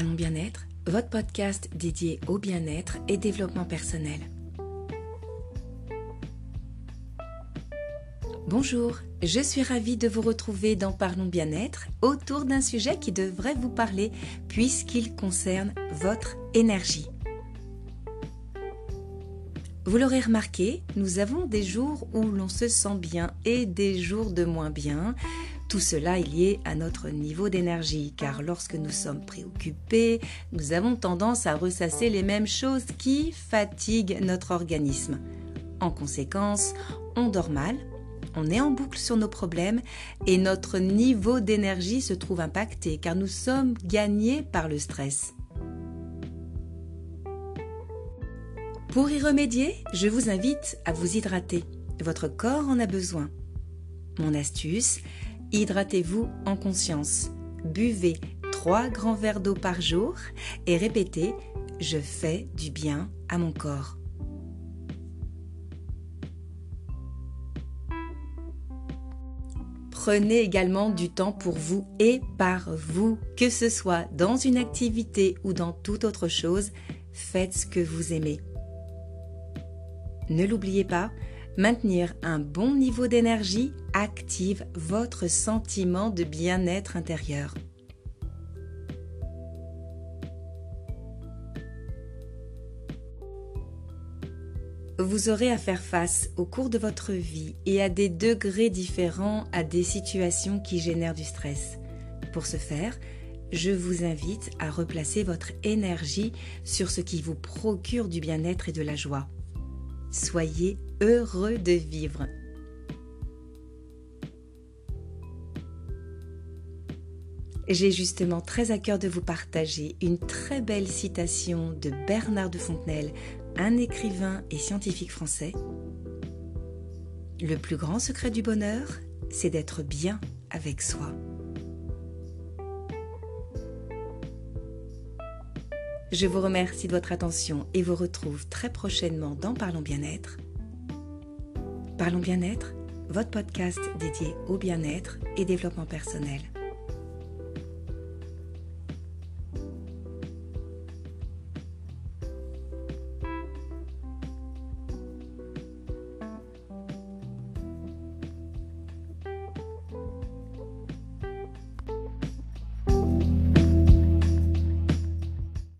bien-être, votre podcast dédié au bien-être et développement personnel. Bonjour, je suis ravie de vous retrouver dans Parlons bien-être autour d'un sujet qui devrait vous parler puisqu'il concerne votre énergie. Vous l'aurez remarqué, nous avons des jours où l'on se sent bien et des jours de moins bien. Tout cela est lié à notre niveau d'énergie, car lorsque nous sommes préoccupés, nous avons tendance à ressasser les mêmes choses qui fatiguent notre organisme. En conséquence, on dort mal, on est en boucle sur nos problèmes et notre niveau d'énergie se trouve impacté car nous sommes gagnés par le stress. Pour y remédier, je vous invite à vous hydrater. Votre corps en a besoin. Mon astuce, Hydratez-vous en conscience. Buvez 3 grands verres d'eau par jour et répétez Je fais du bien à mon corps. Prenez également du temps pour vous et par vous, que ce soit dans une activité ou dans toute autre chose, faites ce que vous aimez. Ne l'oubliez pas, Maintenir un bon niveau d'énergie active votre sentiment de bien-être intérieur. Vous aurez à faire face au cours de votre vie et à des degrés différents à des situations qui génèrent du stress. Pour ce faire, je vous invite à replacer votre énergie sur ce qui vous procure du bien-être et de la joie. Soyez heureux de vivre. J'ai justement très à cœur de vous partager une très belle citation de Bernard de Fontenelle, un écrivain et scientifique français. Le plus grand secret du bonheur, c'est d'être bien avec soi. Je vous remercie de votre attention et vous retrouve très prochainement dans Parlons bien-être. Parlons bien-être, votre podcast dédié au bien-être et développement personnel.